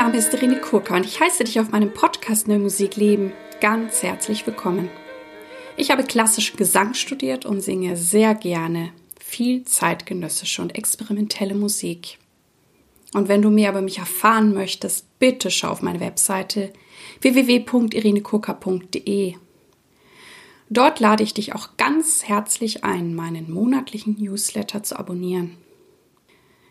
Name ist Irene Kurka und ich heiße dich auf meinem Podcast Neue Musik leben ganz herzlich willkommen. Ich habe klassischen Gesang studiert und singe sehr gerne viel zeitgenössische und experimentelle Musik. Und wenn du mehr über mich erfahren möchtest, bitte schau auf meine Webseite www.irenekurka.de. Dort lade ich dich auch ganz herzlich ein, meinen monatlichen Newsletter zu abonnieren.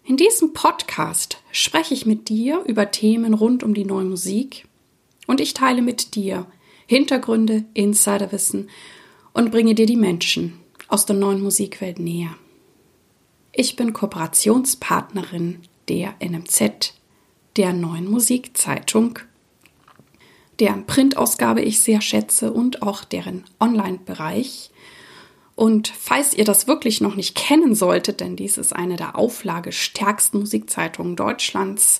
In diesem Podcast spreche ich mit dir über Themen rund um die neue Musik und ich teile mit dir Hintergründe, Insiderwissen und bringe dir die Menschen aus der neuen Musikwelt näher. Ich bin Kooperationspartnerin der NMZ, der neuen Musikzeitung, deren Printausgabe ich sehr schätze und auch deren Online-Bereich. Und falls ihr das wirklich noch nicht kennen solltet, denn dies ist eine der auflagestärksten Musikzeitungen Deutschlands,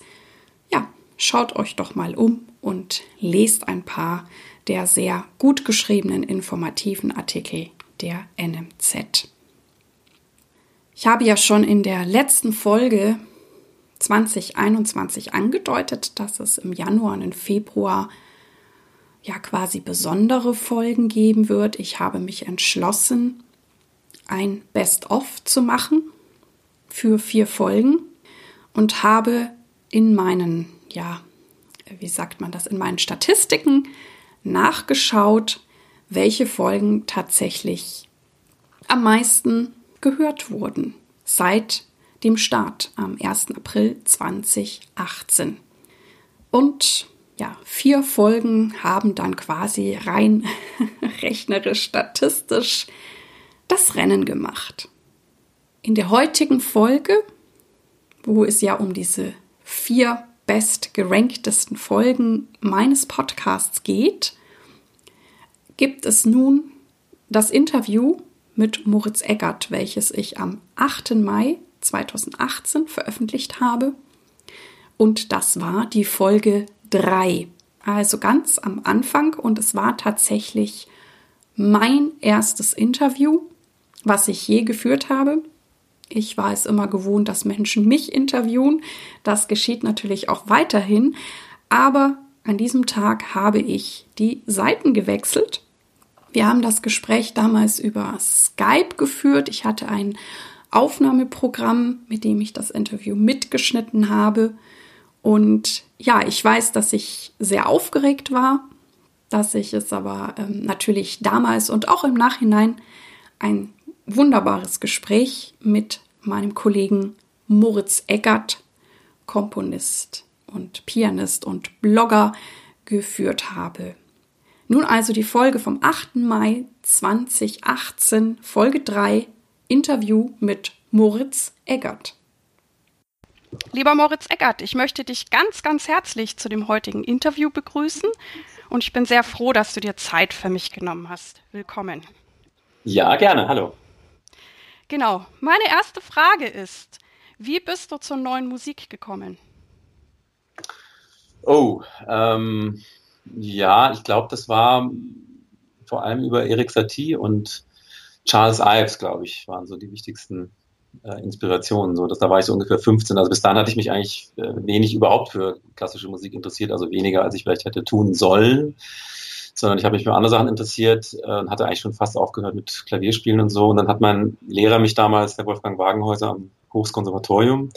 ja, schaut euch doch mal um und lest ein paar der sehr gut geschriebenen informativen Artikel der NMZ. Ich habe ja schon in der letzten Folge 2021 angedeutet, dass es im Januar und im Februar ja quasi besondere Folgen geben wird. Ich habe mich entschlossen, ein Best-of zu machen für vier Folgen und habe in meinen, ja, wie sagt man das, in meinen Statistiken nachgeschaut, welche Folgen tatsächlich am meisten gehört wurden seit dem Start am 1. April 2018. Und ja, vier Folgen haben dann quasi rein rechnerisch, statistisch das Rennen gemacht. In der heutigen Folge, wo es ja um diese vier bestgeranktesten Folgen meines Podcasts geht, gibt es nun das Interview mit Moritz Eggert, welches ich am 8. Mai 2018 veröffentlicht habe. Und das war die Folge 3, also ganz am Anfang. Und es war tatsächlich mein erstes Interview, was ich je geführt habe. Ich war es immer gewohnt, dass Menschen mich interviewen. Das geschieht natürlich auch weiterhin. Aber an diesem Tag habe ich die Seiten gewechselt. Wir haben das Gespräch damals über Skype geführt. Ich hatte ein Aufnahmeprogramm, mit dem ich das Interview mitgeschnitten habe. Und ja, ich weiß, dass ich sehr aufgeregt war, dass ich es aber ähm, natürlich damals und auch im Nachhinein ein wunderbares Gespräch mit meinem Kollegen Moritz Eckert, Komponist und Pianist und Blogger, geführt habe. Nun also die Folge vom 8. Mai 2018, Folge 3, Interview mit Moritz Eckert. Lieber Moritz Eckert, ich möchte dich ganz, ganz herzlich zu dem heutigen Interview begrüßen und ich bin sehr froh, dass du dir Zeit für mich genommen hast. Willkommen. Ja, gerne. Hallo. Genau. Meine erste Frage ist, wie bist du zur neuen Musik gekommen? Oh, ähm, ja, ich glaube, das war vor allem über Erik Satie und Charles Ives, glaube ich, waren so die wichtigsten äh, Inspirationen. So, dass, da war ich so ungefähr 15. Also bis dahin hatte ich mich eigentlich äh, wenig überhaupt für klassische Musik interessiert, also weniger, als ich vielleicht hätte tun sollen sondern ich habe mich für andere Sachen interessiert äh, und hatte eigentlich schon fast aufgehört mit Klavierspielen und so. Und dann hat mein Lehrer mich damals, der Wolfgang Wagenhäuser am Hochskonservatorium,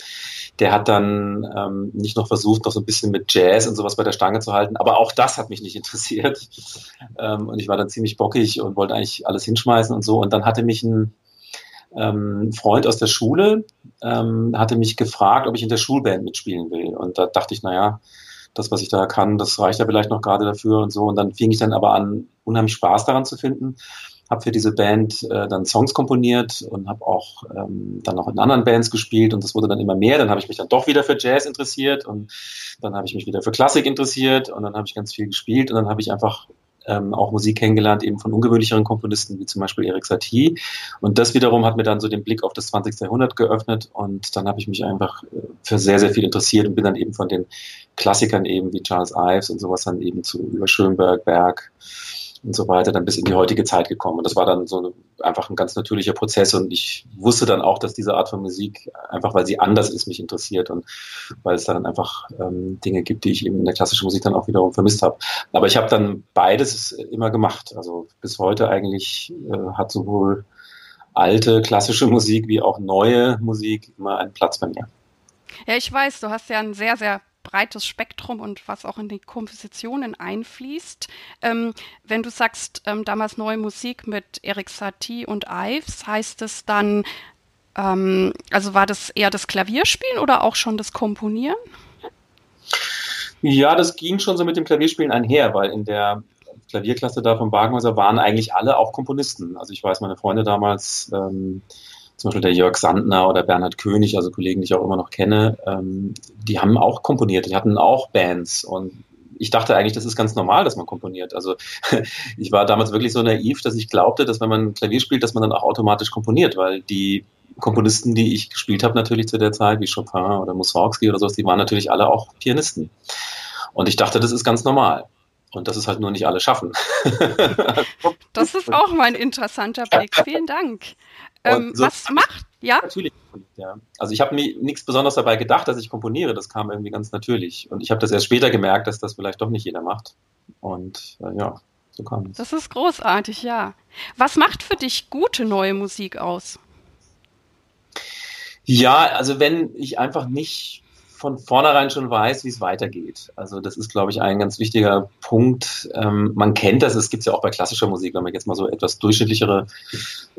der hat dann ähm, nicht noch versucht, noch so ein bisschen mit Jazz und sowas bei der Stange zu halten, aber auch das hat mich nicht interessiert. Ähm, und ich war dann ziemlich bockig und wollte eigentlich alles hinschmeißen und so. Und dann hatte mich ein ähm, Freund aus der Schule, ähm, hatte mich gefragt, ob ich in der Schulband mitspielen will. Und da dachte ich, naja, das, was ich da kann, das reicht ja vielleicht noch gerade dafür und so. Und dann fing ich dann aber an, unheimlich Spaß daran zu finden. Habe für diese Band äh, dann Songs komponiert und habe auch ähm, dann noch in anderen Bands gespielt und das wurde dann immer mehr. Dann habe ich mich dann doch wieder für Jazz interessiert und dann habe ich mich wieder für Klassik interessiert und dann habe ich ganz viel gespielt und dann habe ich einfach ähm, auch Musik kennengelernt, eben von ungewöhnlicheren Komponisten, wie zum Beispiel Erik Satie. Und das wiederum hat mir dann so den Blick auf das 20. Jahrhundert geöffnet und dann habe ich mich einfach äh, für sehr, sehr viel interessiert und bin dann eben von den Klassikern eben wie Charles Ives und sowas dann eben zu über Schönberg, Berg, und so weiter, dann bis in die heutige Zeit gekommen. Und das war dann so einfach ein ganz natürlicher Prozess. Und ich wusste dann auch, dass diese Art von Musik, einfach weil sie anders ist, mich interessiert und weil es dann einfach ähm, Dinge gibt, die ich eben in der klassischen Musik dann auch wiederum vermisst habe. Aber ich habe dann beides immer gemacht. Also bis heute eigentlich äh, hat sowohl alte klassische Musik wie auch neue Musik immer einen Platz bei mir. Ja, ich weiß, du hast ja ein sehr, sehr breites Spektrum und was auch in die Kompositionen einfließt. Ähm, wenn du sagst, ähm, damals neue Musik mit Erik Satie und Ives, heißt es dann, ähm, also war das eher das Klavierspielen oder auch schon das Komponieren? Ja, das ging schon so mit dem Klavierspielen einher, weil in der Klavierklasse da von Wagenhäuser waren eigentlich alle auch Komponisten. Also ich weiß, meine Freunde damals, ähm, zum Beispiel der Jörg Sandner oder Bernhard König, also Kollegen, die ich auch immer noch kenne, ähm, die haben auch komponiert, die hatten auch Bands und ich dachte eigentlich, das ist ganz normal, dass man komponiert. Also ich war damals wirklich so naiv, dass ich glaubte, dass wenn man Klavier spielt, dass man dann auch automatisch komponiert, weil die Komponisten, die ich gespielt habe natürlich zu der Zeit, wie Chopin oder Mussorgsky oder sowas, die waren natürlich alle auch Pianisten. Und ich dachte, das ist ganz normal. Und das ist halt nur nicht alle schaffen. das ist auch mal ein interessanter Blick. Vielen Dank. Ähm, so was macht, ja? Natürlich, ja. Also ich habe mir nichts Besonderes dabei gedacht, dass ich komponiere. Das kam irgendwie ganz natürlich. Und ich habe das erst später gemerkt, dass das vielleicht doch nicht jeder macht. Und äh, ja, so kam es. Das ist großartig, ja. Was macht für dich gute neue Musik aus? Ja, also wenn ich einfach nicht von vornherein schon weiß, wie es weitergeht. Also das ist, glaube ich, ein ganz wichtiger Punkt. Ähm, man kennt das, es gibt es ja auch bei klassischer Musik, wenn man jetzt mal so etwas durchschnittlichere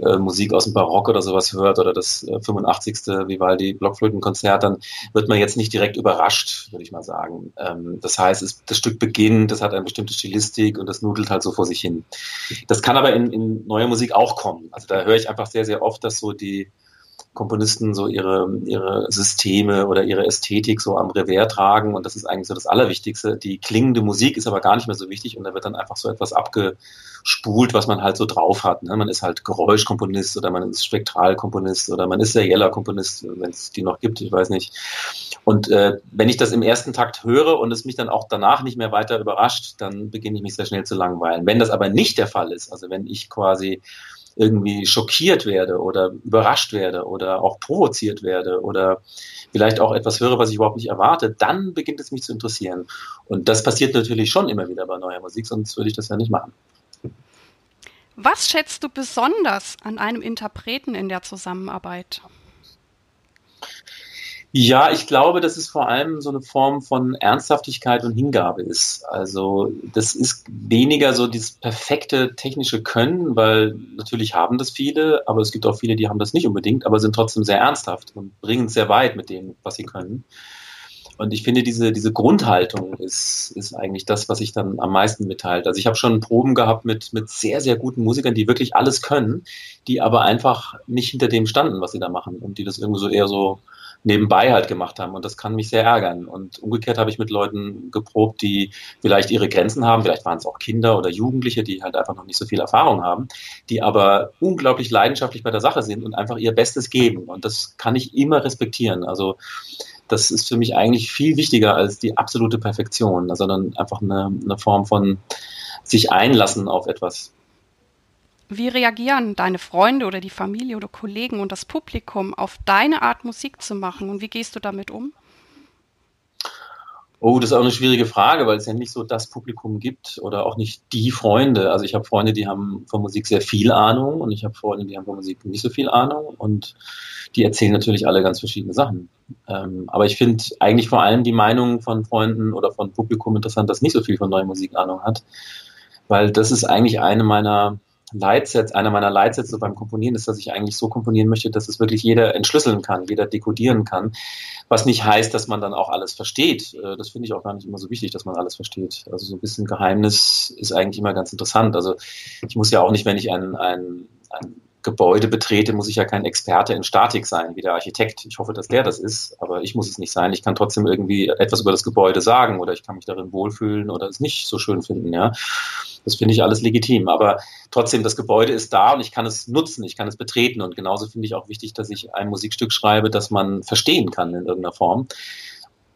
äh, Musik aus dem Barock oder sowas hört oder das äh, 85. Vivaldi Blockflötenkonzert, dann wird man jetzt nicht direkt überrascht, würde ich mal sagen. Ähm, das heißt, es, das Stück beginnt, das hat eine bestimmte Stilistik und das nudelt halt so vor sich hin. Das kann aber in, in neuer Musik auch kommen. Also da höre ich einfach sehr, sehr oft, dass so die Komponisten so ihre, ihre Systeme oder ihre Ästhetik so am Revers tragen und das ist eigentlich so das Allerwichtigste. Die klingende Musik ist aber gar nicht mehr so wichtig und da wird dann einfach so etwas abgespult, was man halt so drauf hat. Ne? Man ist halt Geräuschkomponist oder man ist Spektralkomponist oder man ist serieller Komponist, wenn es die noch gibt, ich weiß nicht. Und äh, wenn ich das im ersten Takt höre und es mich dann auch danach nicht mehr weiter überrascht, dann beginne ich mich sehr schnell zu langweilen. Wenn das aber nicht der Fall ist, also wenn ich quasi irgendwie schockiert werde oder überrascht werde oder auch provoziert werde oder vielleicht auch etwas höre, was ich überhaupt nicht erwarte, dann beginnt es mich zu interessieren. Und das passiert natürlich schon immer wieder bei neuer Musik, sonst würde ich das ja nicht machen. Was schätzt du besonders an einem Interpreten in der Zusammenarbeit? Ja, ich glaube, dass es vor allem so eine Form von Ernsthaftigkeit und Hingabe ist. Also das ist weniger so dieses perfekte technische Können, weil natürlich haben das viele, aber es gibt auch viele, die haben das nicht unbedingt, aber sind trotzdem sehr ernsthaft und bringen es sehr weit mit dem, was sie können. Und ich finde, diese, diese Grundhaltung ist, ist eigentlich das, was ich dann am meisten mitteilt. Also ich habe schon Proben gehabt mit, mit sehr, sehr guten Musikern, die wirklich alles können, die aber einfach nicht hinter dem standen, was sie da machen und die das irgendwie so eher so nebenbei halt gemacht haben. Und das kann mich sehr ärgern. Und umgekehrt habe ich mit Leuten geprobt, die vielleicht ihre Grenzen haben. Vielleicht waren es auch Kinder oder Jugendliche, die halt einfach noch nicht so viel Erfahrung haben, die aber unglaublich leidenschaftlich bei der Sache sind und einfach ihr Bestes geben. Und das kann ich immer respektieren. Also das ist für mich eigentlich viel wichtiger als die absolute Perfektion, sondern einfach eine, eine Form von sich einlassen auf etwas. Wie reagieren deine Freunde oder die Familie oder Kollegen und das Publikum auf deine Art Musik zu machen und wie gehst du damit um? Oh, das ist auch eine schwierige Frage, weil es ja nicht so das Publikum gibt oder auch nicht die Freunde. Also ich habe Freunde, die haben von Musik sehr viel Ahnung und ich habe Freunde, die haben von Musik nicht so viel Ahnung und die erzählen natürlich alle ganz verschiedene Sachen. Ähm, aber ich finde eigentlich vor allem die Meinung von Freunden oder von Publikum interessant, das nicht so viel von neuer Musik Ahnung hat, weil das ist eigentlich eine meiner Leitsätze, einer meiner Leitsätze beim Komponieren ist, dass ich eigentlich so komponieren möchte, dass es wirklich jeder entschlüsseln kann, jeder dekodieren kann. Was nicht heißt, dass man dann auch alles versteht. Äh, das finde ich auch gar nicht immer so wichtig, dass man alles versteht. Also so ein bisschen Geheimnis ist eigentlich immer ganz interessant. Also ich muss ja auch nicht, wenn ich ein, ein, ein Gebäude betrete, muss ich ja kein Experte in Statik sein, wie der Architekt. Ich hoffe, dass der das ist, aber ich muss es nicht sein. Ich kann trotzdem irgendwie etwas über das Gebäude sagen oder ich kann mich darin wohlfühlen oder es nicht so schön finden, ja. Das finde ich alles legitim. Aber trotzdem, das Gebäude ist da und ich kann es nutzen, ich kann es betreten. Und genauso finde ich auch wichtig, dass ich ein Musikstück schreibe, das man verstehen kann in irgendeiner Form.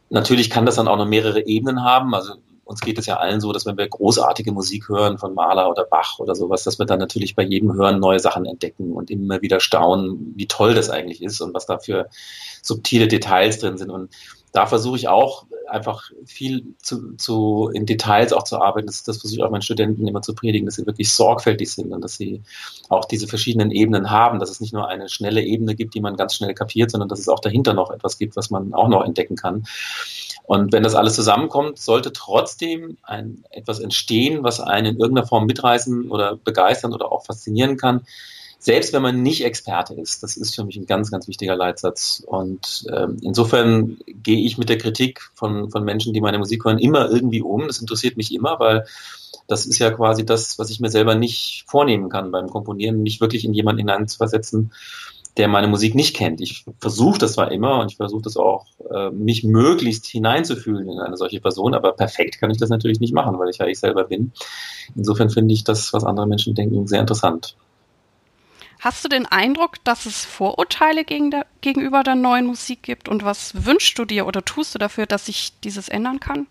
Natürlich kann das dann auch noch mehrere Ebenen haben. Also uns geht es ja allen so, dass wenn wir großartige Musik hören von Mahler oder Bach oder sowas, dass wir dann natürlich bei jedem Hören neue Sachen entdecken und immer wieder staunen, wie toll das eigentlich ist und was da für subtile Details drin sind. Und da versuche ich auch einfach viel zu, zu in Details auch zu arbeiten. Das, das versuche ich auch meinen Studenten immer zu predigen, dass sie wirklich sorgfältig sind und dass sie auch diese verschiedenen Ebenen haben, dass es nicht nur eine schnelle Ebene gibt, die man ganz schnell kapiert, sondern dass es auch dahinter noch etwas gibt, was man auch noch entdecken kann. Und wenn das alles zusammenkommt, sollte trotzdem ein, etwas entstehen, was einen in irgendeiner Form mitreißen oder begeistern oder auch faszinieren kann selbst wenn man nicht Experte ist. Das ist für mich ein ganz, ganz wichtiger Leitsatz. Und ähm, insofern gehe ich mit der Kritik von, von Menschen, die meine Musik hören, immer irgendwie um. Das interessiert mich immer, weil das ist ja quasi das, was ich mir selber nicht vornehmen kann beim Komponieren, mich wirklich in jemanden hineinzuversetzen, der meine Musik nicht kennt. Ich versuche das zwar immer und ich versuche das auch, äh, mich möglichst hineinzufühlen in eine solche Person, aber perfekt kann ich das natürlich nicht machen, weil ich ja ich selber bin. Insofern finde ich das, was andere Menschen denken, sehr interessant. Hast du den Eindruck, dass es Vorurteile gegen der, gegenüber der neuen Musik gibt? Und was wünschst du dir oder tust du dafür, dass sich dieses ändern kann?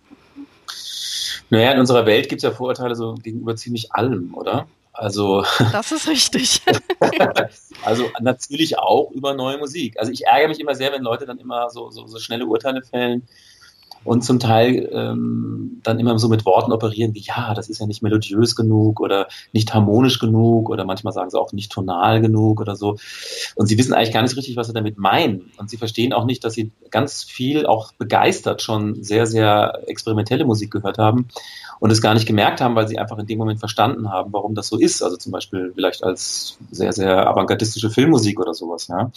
Naja, in unserer Welt gibt es ja Vorurteile so gegenüber ziemlich allem, oder? Also. Das ist richtig. also natürlich auch über neue Musik. Also ich ärgere mich immer sehr, wenn Leute dann immer so, so, so schnelle Urteile fällen und zum Teil ähm, dann immer so mit Worten operieren wie, ja, das ist ja nicht melodiös genug oder nicht harmonisch genug oder manchmal sagen sie auch nicht tonal genug oder so. Und sie wissen eigentlich gar nicht richtig, was sie damit meinen. Und sie verstehen auch nicht, dass sie ganz viel auch begeistert schon sehr, sehr experimentelle Musik gehört haben und es gar nicht gemerkt haben, weil sie einfach in dem Moment verstanden haben, warum das so ist. Also zum Beispiel vielleicht als sehr, sehr avantgardistische Filmmusik oder sowas, ja.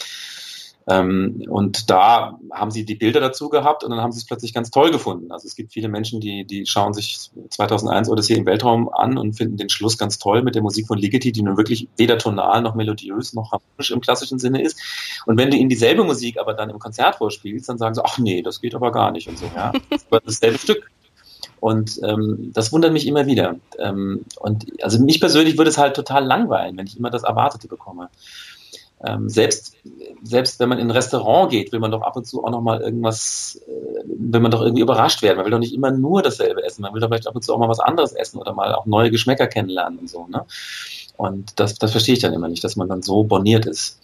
Ähm, und da haben sie die Bilder dazu gehabt und dann haben sie es plötzlich ganz toll gefunden. Also es gibt viele Menschen, die, die schauen sich 2001 Odyssee im Weltraum an und finden den Schluss ganz toll mit der Musik von Ligeti, die nun wirklich weder tonal noch melodiös noch harmonisch im klassischen Sinne ist. Und wenn du ihnen dieselbe Musik aber dann im Konzert vorspielst, dann sagen sie, ach nee, das geht aber gar nicht und so, ja. Das ist dasselbe Stück. Und ähm, das wundert mich immer wieder. Ähm, und also mich persönlich würde es halt total langweilen, wenn ich immer das Erwartete bekomme. Ähm, selbst, selbst wenn man in ein Restaurant geht, will man doch ab und zu auch noch mal irgendwas, äh, will man doch irgendwie überrascht werden. Man will doch nicht immer nur dasselbe essen. Man will doch vielleicht ab und zu auch mal was anderes essen oder mal auch neue Geschmäcker kennenlernen und so. Ne? Und das, das verstehe ich dann immer nicht, dass man dann so borniert ist.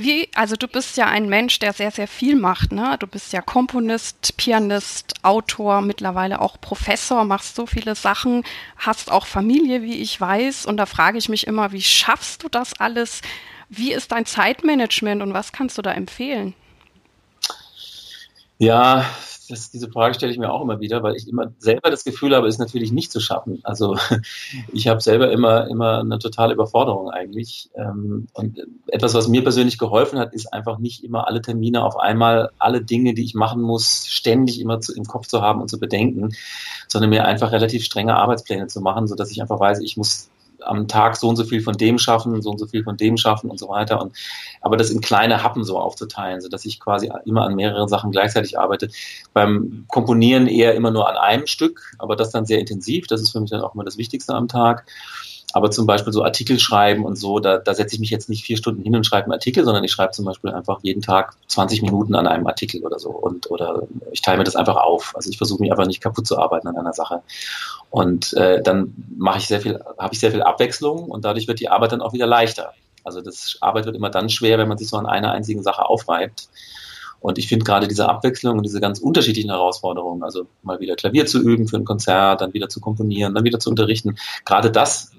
Wie, also du bist ja ein Mensch, der sehr, sehr viel macht, ne? Du bist ja Komponist, Pianist, Autor, mittlerweile auch Professor, machst so viele Sachen, hast auch Familie, wie ich weiß. Und da frage ich mich immer, wie schaffst du das alles? Wie ist dein Zeitmanagement und was kannst du da empfehlen? Ja, das, diese Frage stelle ich mir auch immer wieder, weil ich immer selber das Gefühl habe, es natürlich nicht zu schaffen. Also ich habe selber immer, immer eine totale Überforderung eigentlich. Ähm, und etwas, was mir persönlich geholfen hat, ist einfach nicht immer alle Termine auf einmal, alle Dinge, die ich machen muss, ständig immer zu, im Kopf zu haben und zu bedenken, sondern mir einfach relativ strenge Arbeitspläne zu machen, sodass ich einfach weiß, ich muss am Tag so und so viel von dem schaffen, so und so viel von dem schaffen und so weiter. Und aber das in kleine Happen so aufzuteilen, so dass ich quasi immer an mehreren Sachen gleichzeitig arbeite. Beim Komponieren eher immer nur an einem Stück, aber das dann sehr intensiv. Das ist für mich dann auch immer das Wichtigste am Tag. Aber zum Beispiel so Artikel schreiben und so, da, da setze ich mich jetzt nicht vier Stunden hin und schreibe einen Artikel, sondern ich schreibe zum Beispiel einfach jeden Tag 20 Minuten an einem Artikel oder so. Und oder ich teile mir das einfach auf. Also ich versuche mich einfach nicht kaputt zu arbeiten an einer Sache. Und äh, dann mache ich sehr viel, habe ich sehr viel Abwechslung und dadurch wird die Arbeit dann auch wieder leichter. Also das Arbeit wird immer dann schwer, wenn man sich so an einer einzigen Sache aufreibt. Und ich finde gerade diese Abwechslung und diese ganz unterschiedlichen Herausforderungen, also mal wieder Klavier zu üben für ein Konzert, dann wieder zu komponieren, dann wieder zu unterrichten, gerade das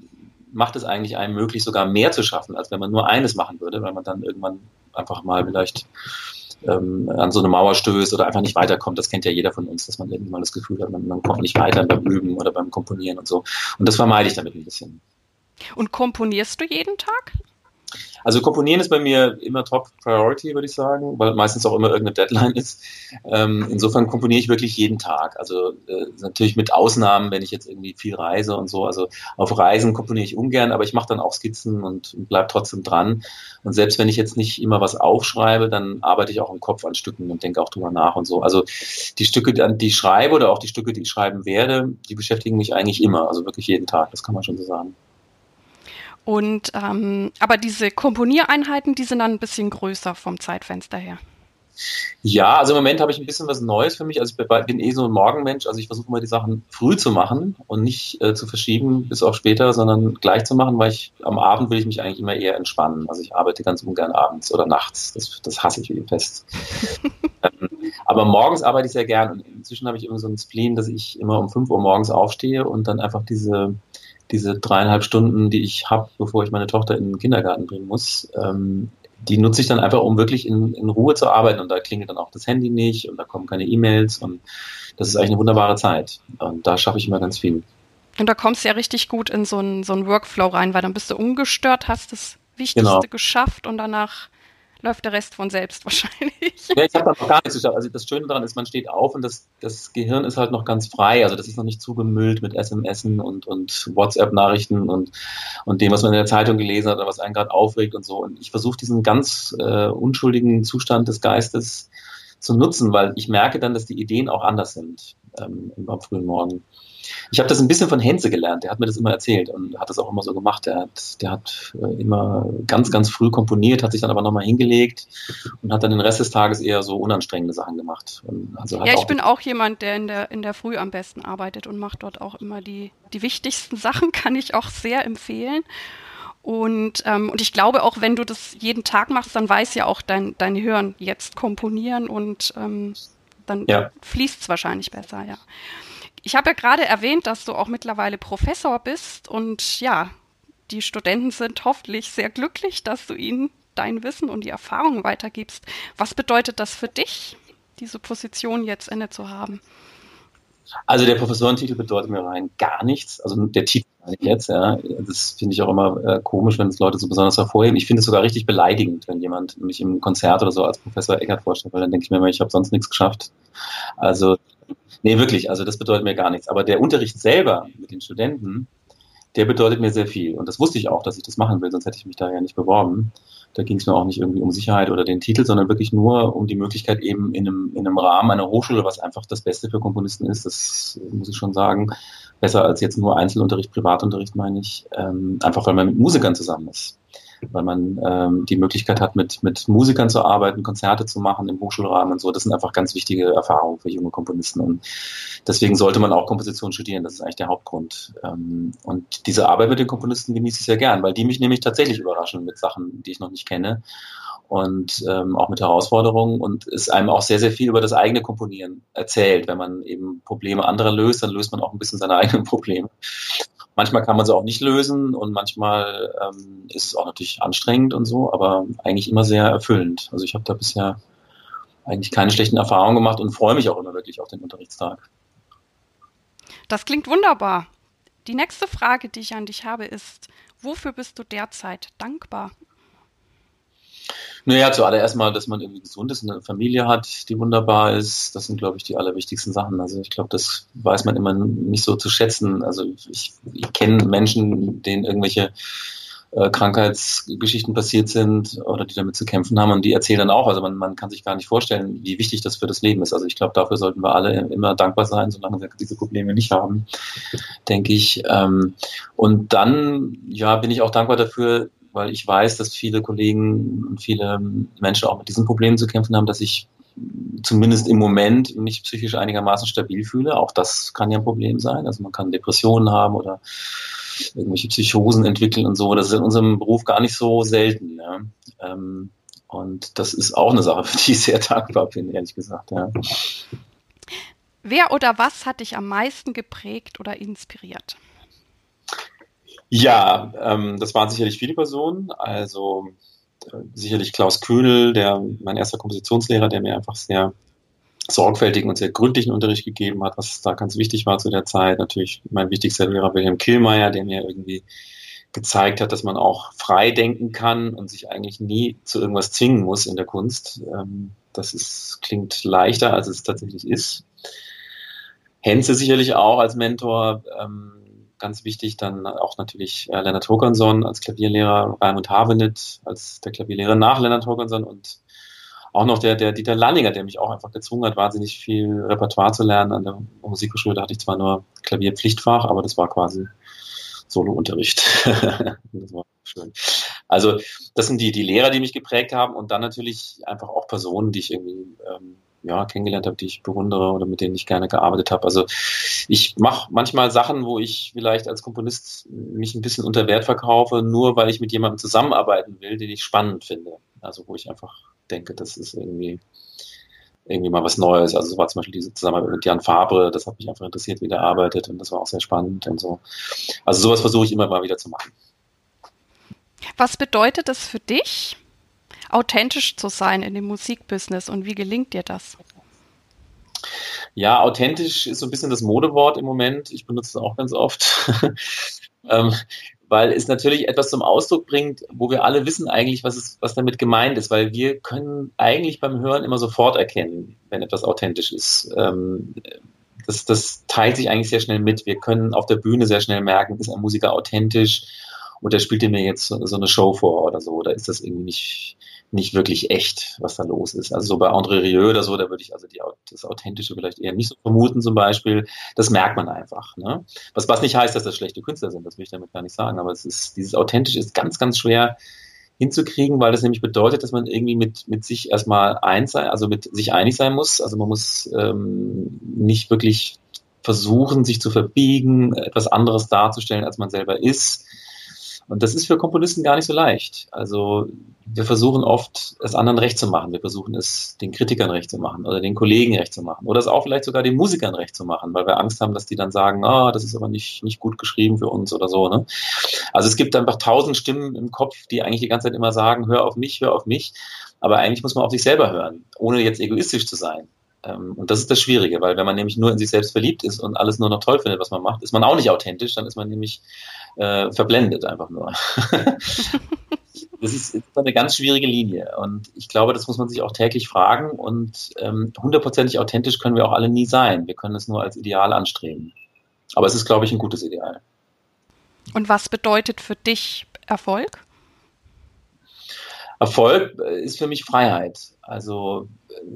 macht es eigentlich einem möglich, sogar mehr zu schaffen, als wenn man nur eines machen würde, weil man dann irgendwann einfach mal vielleicht ähm, an so eine Mauer stößt oder einfach nicht weiterkommt. Das kennt ja jeder von uns, dass man irgendwie mal das Gefühl hat, man, man kommt nicht weiter beim Üben oder beim Komponieren und so. Und das vermeide ich damit ein bisschen. Und komponierst du jeden Tag? Also Komponieren ist bei mir immer Top Priority, würde ich sagen, weil meistens auch immer irgendeine Deadline ist. Ähm, insofern komponiere ich wirklich jeden Tag. Also äh, natürlich mit Ausnahmen, wenn ich jetzt irgendwie viel reise und so. Also auf Reisen komponiere ich ungern, aber ich mache dann auch Skizzen und, und bleib trotzdem dran. Und selbst wenn ich jetzt nicht immer was aufschreibe, dann arbeite ich auch im Kopf an Stücken und denke auch drüber nach und so. Also die Stücke, die ich schreibe oder auch die Stücke, die ich schreiben werde, die beschäftigen mich eigentlich immer. Also wirklich jeden Tag, das kann man schon so sagen. Und ähm, aber diese Komponiereinheiten, die sind dann ein bisschen größer vom Zeitfenster her. Ja, also im Moment habe ich ein bisschen was Neues für mich. Also ich bin eh so ein Morgenmensch. Also ich versuche immer die Sachen früh zu machen und nicht äh, zu verschieben bis auf später, sondern gleich zu machen, weil ich am Abend will ich mich eigentlich immer eher entspannen. Also ich arbeite ganz ungern abends oder nachts. Das, das hasse ich wie fest. ähm, aber morgens arbeite ich sehr gern und inzwischen habe ich irgendwie so ein Spleen, dass ich immer um 5 Uhr morgens aufstehe und dann einfach diese diese dreieinhalb Stunden, die ich habe, bevor ich meine Tochter in den Kindergarten bringen muss, ähm, die nutze ich dann einfach, um wirklich in, in Ruhe zu arbeiten. Und da klingelt dann auch das Handy nicht und da kommen keine E-Mails und das ist eigentlich eine wunderbare Zeit. Und da schaffe ich immer ganz viel. Und da kommst du ja richtig gut in so einen, so einen Workflow rein, weil dann bist du ungestört, hast das Wichtigste genau. geschafft und danach läuft der Rest von selbst wahrscheinlich. Ja, ich habe da noch gar nichts geschafft. Also das Schöne daran ist, man steht auf und das, das Gehirn ist halt noch ganz frei. Also das ist noch nicht zugemüllt mit SMS und, und WhatsApp-Nachrichten und, und dem, was man in der Zeitung gelesen hat oder was einen gerade aufregt und so. Und ich versuche diesen ganz äh, unschuldigen Zustand des Geistes zu nutzen, weil ich merke dann, dass die Ideen auch anders sind ähm, am frühen Morgen. Ich habe das ein bisschen von Henze gelernt. Der hat mir das immer erzählt und hat das auch immer so gemacht. Der hat, der hat äh, immer ganz, ganz früh komponiert, hat sich dann aber nochmal hingelegt und hat dann den Rest des Tages eher so unanstrengende Sachen gemacht. Also ja, ich bin auch jemand, der in der, in der Früh am besten arbeitet und macht dort auch immer die, die wichtigsten Sachen, kann ich auch sehr empfehlen. Und, ähm, und ich glaube auch, wenn du das jeden Tag machst, dann weiß ja auch dein, dein Hirn jetzt komponieren und ähm, dann ja. fließt es wahrscheinlich besser, ja. Ich habe ja gerade erwähnt, dass du auch mittlerweile Professor bist und ja, die Studenten sind hoffentlich sehr glücklich, dass du ihnen dein Wissen und die Erfahrungen weitergibst. Was bedeutet das für dich, diese Position jetzt inne zu haben? Also der Professorentitel bedeutet mir rein gar nichts. Also der Titel jetzt, ja. Das finde ich auch immer äh, komisch, wenn es Leute so besonders hervorheben. Ich finde es sogar richtig beleidigend, wenn jemand mich im Konzert oder so als Professor Eckert vorstellt, weil dann denke ich mir immer, ich habe sonst nichts geschafft. Also Nee, wirklich, also das bedeutet mir gar nichts. Aber der Unterricht selber mit den Studenten, der bedeutet mir sehr viel. Und das wusste ich auch, dass ich das machen will, sonst hätte ich mich da ja nicht beworben. Da ging es mir auch nicht irgendwie um Sicherheit oder den Titel, sondern wirklich nur um die Möglichkeit, eben in einem, in einem Rahmen einer Hochschule, was einfach das Beste für Komponisten ist, das muss ich schon sagen, besser als jetzt nur Einzelunterricht, Privatunterricht, meine ich, ähm, einfach weil man mit Musikern zusammen ist weil man ähm, die Möglichkeit hat, mit, mit Musikern zu arbeiten, Konzerte zu machen im Hochschulrahmen und so. Das sind einfach ganz wichtige Erfahrungen für junge Komponisten. Und deswegen sollte man auch Komposition studieren. Das ist eigentlich der Hauptgrund. Ähm, und diese Arbeit mit den Komponisten genieße ich sehr gern, weil die mich nämlich tatsächlich überraschen mit Sachen, die ich noch nicht kenne und ähm, auch mit Herausforderungen und es einem auch sehr, sehr viel über das eigene Komponieren erzählt. Wenn man eben Probleme anderer löst, dann löst man auch ein bisschen seine eigenen Probleme. Manchmal kann man sie auch nicht lösen und manchmal ähm, ist es auch natürlich anstrengend und so, aber eigentlich immer sehr erfüllend. Also ich habe da bisher eigentlich keine schlechten Erfahrungen gemacht und freue mich auch immer wirklich auf den Unterrichtstag. Das klingt wunderbar. Die nächste Frage, die ich an dich habe, ist, wofür bist du derzeit dankbar? Naja, zuallererst mal, dass man irgendwie gesund ist und eine Familie hat, die wunderbar ist. Das sind, glaube ich, die allerwichtigsten Sachen. Also ich glaube, das weiß man immer nicht so zu schätzen. Also ich, ich kenne Menschen, denen irgendwelche äh, Krankheitsgeschichten passiert sind oder die damit zu kämpfen haben und die erzählen dann auch. Also man, man kann sich gar nicht vorstellen, wie wichtig das für das Leben ist. Also ich glaube, dafür sollten wir alle immer dankbar sein, solange wir diese Probleme nicht haben, denke ich. Ähm, und dann, ja, bin ich auch dankbar dafür, weil ich weiß, dass viele Kollegen und viele Menschen auch mit diesen Problemen zu kämpfen haben, dass ich zumindest im Moment mich psychisch einigermaßen stabil fühle. Auch das kann ja ein Problem sein. Also man kann Depressionen haben oder irgendwelche Psychosen entwickeln und so. Das ist in unserem Beruf gar nicht so selten. Ähm, und das ist auch eine Sache, für die ich sehr dankbar bin, ehrlich gesagt. Ja. Wer oder was hat dich am meisten geprägt oder inspiriert? Ja, ähm, das waren sicherlich viele Personen. Also äh, sicherlich Klaus Köhnel, der mein erster Kompositionslehrer, der mir einfach sehr sorgfältigen und sehr gründlichen Unterricht gegeben hat, was da ganz wichtig war zu der Zeit. Natürlich mein wichtigster Lehrer Wilhelm Killmeier, der mir irgendwie gezeigt hat, dass man auch frei denken kann und sich eigentlich nie zu irgendwas zwingen muss in der Kunst. Ähm, das ist, klingt leichter, als es tatsächlich ist. Henze sicherlich auch als Mentor. Ganz wichtig. Dann auch natürlich äh, Leonard Håkansson als Klavierlehrer, Raimund Havenit als der Klavierlehrer nach Leonard Håkansson und auch noch der, der Dieter Lanninger, der mich auch einfach gezwungen hat, wahnsinnig viel Repertoire zu lernen. An der Musikhochschule hatte ich zwar nur Klavierpflichtfach, aber das war quasi Solounterricht. das war schön. Also das sind die, die Lehrer, die mich geprägt haben und dann natürlich einfach auch Personen, die ich irgendwie ähm, ja, kennengelernt habe, die ich bewundere oder mit denen ich gerne gearbeitet habe. Also ich mache manchmal Sachen, wo ich vielleicht als Komponist mich ein bisschen unter Wert verkaufe, nur weil ich mit jemandem zusammenarbeiten will, den ich spannend finde. Also wo ich einfach denke, das ist irgendwie irgendwie mal was Neues. Also so war zum Beispiel diese Zusammenarbeit mit Jan Fabre, das hat mich einfach interessiert, wie der arbeitet und das war auch sehr spannend und so. Also sowas versuche ich immer mal wieder zu machen. Was bedeutet es für dich, authentisch zu sein in dem Musikbusiness und wie gelingt dir das? Ja, authentisch ist so ein bisschen das Modewort im Moment. Ich benutze es auch ganz oft. ähm, weil es natürlich etwas zum Ausdruck bringt, wo wir alle wissen eigentlich, was, ist, was damit gemeint ist, weil wir können eigentlich beim Hören immer sofort erkennen, wenn etwas authentisch ist. Ähm, das, das teilt sich eigentlich sehr schnell mit. Wir können auf der Bühne sehr schnell merken, ist ein Musiker authentisch und der spielt mir jetzt so, so eine Show vor oder so, oder ist das irgendwie nicht, nicht wirklich echt, was da los ist. Also so bei André Rieu oder so, da würde ich also die, das Authentische vielleicht eher nicht so vermuten zum Beispiel. Das merkt man einfach. Ne? Was, was nicht heißt, dass das schlechte Künstler sind, das will ich damit gar nicht sagen, aber es ist, dieses Authentische ist ganz, ganz schwer hinzukriegen, weil das nämlich bedeutet, dass man irgendwie mit, mit sich erstmal eins sein, also mit sich einig sein muss. Also man muss ähm, nicht wirklich versuchen, sich zu verbiegen, etwas anderes darzustellen, als man selber ist und das ist für Komponisten gar nicht so leicht. Also wir versuchen oft, es anderen recht zu machen. Wir versuchen es den Kritikern recht zu machen oder den Kollegen recht zu machen oder es auch vielleicht sogar den Musikern recht zu machen, weil wir Angst haben, dass die dann sagen, ah, das ist aber nicht, nicht gut geschrieben für uns oder so. Ne? Also es gibt einfach tausend Stimmen im Kopf, die eigentlich die ganze Zeit immer sagen, hör auf mich, hör auf mich. Aber eigentlich muss man auf sich selber hören, ohne jetzt egoistisch zu sein. Ähm, und das ist das Schwierige, weil wenn man nämlich nur in sich selbst verliebt ist und alles nur noch toll findet, was man macht, ist man auch nicht authentisch, dann ist man nämlich äh, verblendet einfach nur. das ist, ist, eine ganz schwierige Linie und ich glaube, das muss man sich auch täglich fragen und ähm, hundertprozentig ähm, authentisch können wir auch alle nie sein. Wir können es nur als Ideal anstreben. Aber es ist, glaube ich, ein gutes Ideal. Und was bedeutet für dich Erfolg? Erfolg äh, ist für mich Freiheit. Also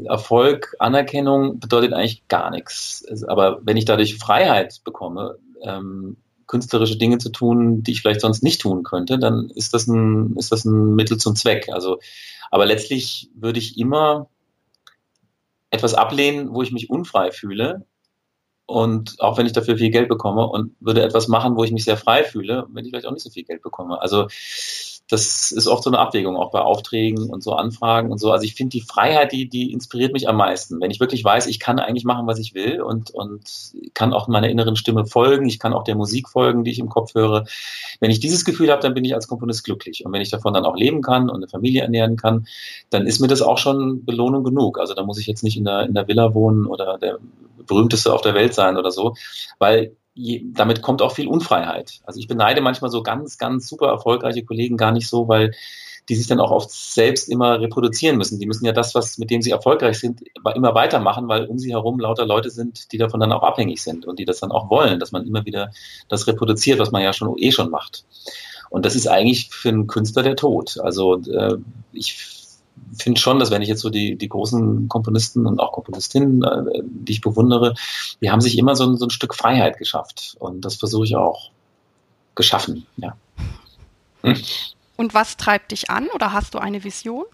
Erfolg, Anerkennung bedeutet eigentlich gar nichts. Aber wenn ich dadurch Freiheit bekomme, ähm, künstlerische Dinge zu tun, die ich vielleicht sonst nicht tun könnte, dann ist das ein, ist das ein Mittel zum Zweck. Also, aber letztlich würde ich immer etwas ablehnen, wo ich mich unfrei fühle. Und auch wenn ich dafür viel Geld bekomme und würde etwas machen, wo ich mich sehr frei fühle, wenn ich vielleicht auch nicht so viel Geld bekomme. Also das ist oft so eine Abwägung, auch bei Aufträgen und so Anfragen und so. Also ich finde die Freiheit, die, die inspiriert mich am meisten. Wenn ich wirklich weiß, ich kann eigentlich machen, was ich will und, und kann auch meiner inneren Stimme folgen, ich kann auch der Musik folgen, die ich im Kopf höre. Wenn ich dieses Gefühl habe, dann bin ich als Komponist glücklich. Und wenn ich davon dann auch leben kann und eine Familie ernähren kann, dann ist mir das auch schon Belohnung genug. Also da muss ich jetzt nicht in der, in der Villa wohnen oder der berühmteste auf der Welt sein oder so, weil je, damit kommt auch viel Unfreiheit. Also ich beneide manchmal so ganz, ganz super erfolgreiche Kollegen gar nicht so, weil die sich dann auch oft selbst immer reproduzieren müssen. Die müssen ja das, was mit dem sie erfolgreich sind, immer weitermachen, weil um sie herum lauter Leute sind, die davon dann auch abhängig sind und die das dann auch wollen, dass man immer wieder das reproduziert, was man ja schon eh schon macht. Und das ist eigentlich für einen Künstler der Tod. Also äh, ich finde schon, dass wenn ich jetzt so die, die großen Komponisten und auch Komponistinnen, äh, die ich bewundere, die haben sich immer so ein, so ein Stück Freiheit geschafft. Und das versuche ich auch geschaffen, ja. Hm. Und was treibt dich an oder hast du eine Vision?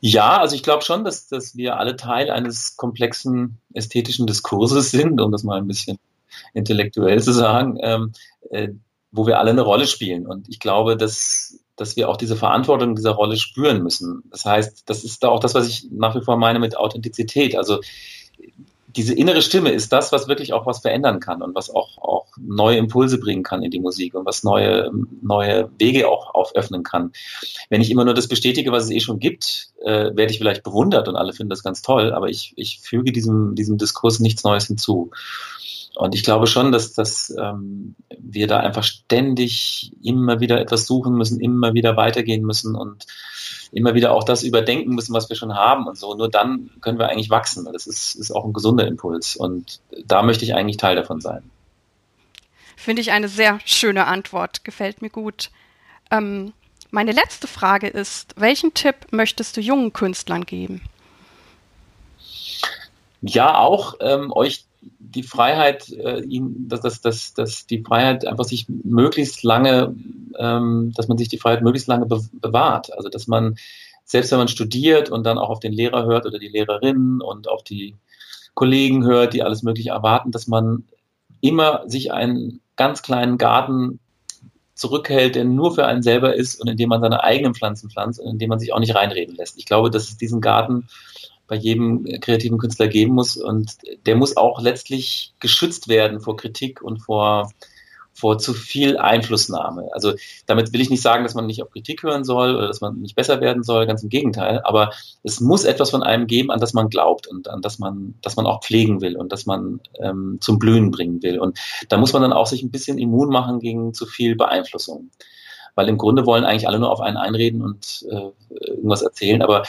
Ja, also ich glaube schon, dass, dass wir alle Teil eines komplexen ästhetischen Diskurses sind, um das mal ein bisschen intellektuell zu sagen, ähm, äh, wo wir alle eine Rolle spielen. Und ich glaube, dass dass wir auch diese Verantwortung dieser Rolle spüren müssen. Das heißt, das ist da auch das, was ich nach wie vor meine mit Authentizität. Also diese innere Stimme ist das, was wirklich auch was verändern kann und was auch, auch neue Impulse bringen kann in die Musik und was neue, neue Wege auch auföffnen kann. Wenn ich immer nur das bestätige, was es eh schon gibt, äh, werde ich vielleicht bewundert und alle finden das ganz toll, aber ich, ich füge diesem, diesem Diskurs nichts Neues hinzu. Und ich glaube schon, dass, dass ähm, wir da einfach ständig immer wieder etwas suchen müssen, immer wieder weitergehen müssen und immer wieder auch das überdenken müssen, was wir schon haben und so. Nur dann können wir eigentlich wachsen. Das ist, ist auch ein gesunder Impuls. Und da möchte ich eigentlich Teil davon sein. Finde ich eine sehr schöne Antwort. Gefällt mir gut. Ähm, meine letzte Frage ist, welchen Tipp möchtest du jungen Künstlern geben? Ja, auch ähm, euch die Freiheit, äh, ihm, dass, dass, dass, dass die Freiheit einfach sich möglichst lange, ähm, dass man sich die Freiheit möglichst lange be bewahrt. Also dass man, selbst wenn man studiert und dann auch auf den Lehrer hört oder die Lehrerin und auf die Kollegen hört, die alles Mögliche erwarten, dass man immer sich einen ganz kleinen Garten zurückhält, der nur für einen selber ist und in dem man seine eigenen Pflanzen pflanzt und in dem man sich auch nicht reinreden lässt. Ich glaube, dass es diesen Garten bei jedem kreativen Künstler geben muss und der muss auch letztlich geschützt werden vor Kritik und vor vor zu viel Einflussnahme. Also damit will ich nicht sagen, dass man nicht auf Kritik hören soll oder dass man nicht besser werden soll, ganz im Gegenteil. Aber es muss etwas von einem geben, an das man glaubt und an das man, das man auch pflegen will und das man ähm, zum Blühen bringen will. Und da muss man dann auch sich ein bisschen immun machen gegen zu viel Beeinflussung. Weil im Grunde wollen eigentlich alle nur auf einen einreden und äh, irgendwas erzählen, aber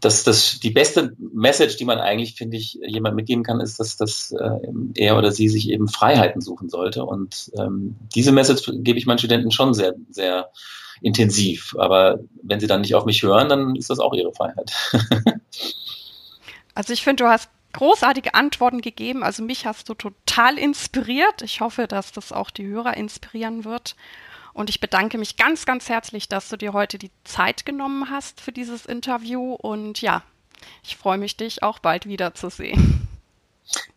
das, das, die beste Message, die man eigentlich, finde ich, jemand mitgeben kann, ist, dass, dass äh, er oder sie sich eben Freiheiten suchen sollte. Und ähm, diese Message gebe ich meinen Studenten schon sehr, sehr intensiv. Aber wenn sie dann nicht auf mich hören, dann ist das auch ihre Freiheit. also ich finde, du hast großartige Antworten gegeben. Also mich hast du total inspiriert. Ich hoffe, dass das auch die Hörer inspirieren wird. Und ich bedanke mich ganz, ganz herzlich, dass du dir heute die Zeit genommen hast für dieses Interview. Und ja, ich freue mich, dich auch bald wiederzusehen.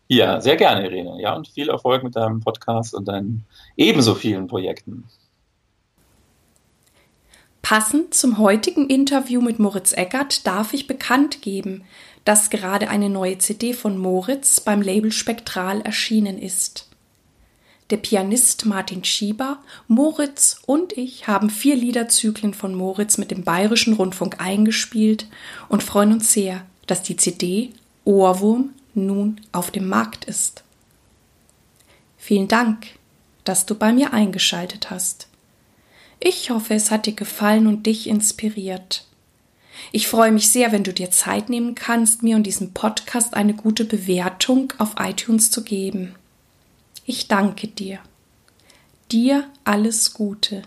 Ja, sehr gerne, Irene. Ja, und viel Erfolg mit deinem Podcast und deinen ebenso vielen Projekten. Passend zum heutigen Interview mit Moritz Eckert darf ich bekannt geben, dass gerade eine neue CD von Moritz beim Label Spektral erschienen ist. Der Pianist Martin Schieber, Moritz und ich haben vier Liederzyklen von Moritz mit dem Bayerischen Rundfunk eingespielt und freuen uns sehr, dass die CD Ohrwurm nun auf dem Markt ist. Vielen Dank, dass du bei mir eingeschaltet hast. Ich hoffe, es hat dir gefallen und dich inspiriert. Ich freue mich sehr, wenn du dir Zeit nehmen kannst, mir und diesem Podcast eine gute Bewertung auf iTunes zu geben. Ich danke dir. Dir alles Gute.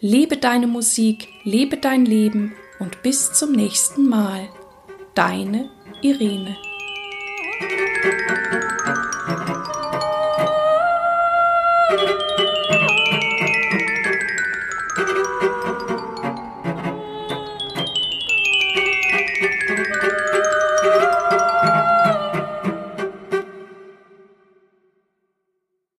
Lebe deine Musik, lebe dein Leben und bis zum nächsten Mal. Deine Irene.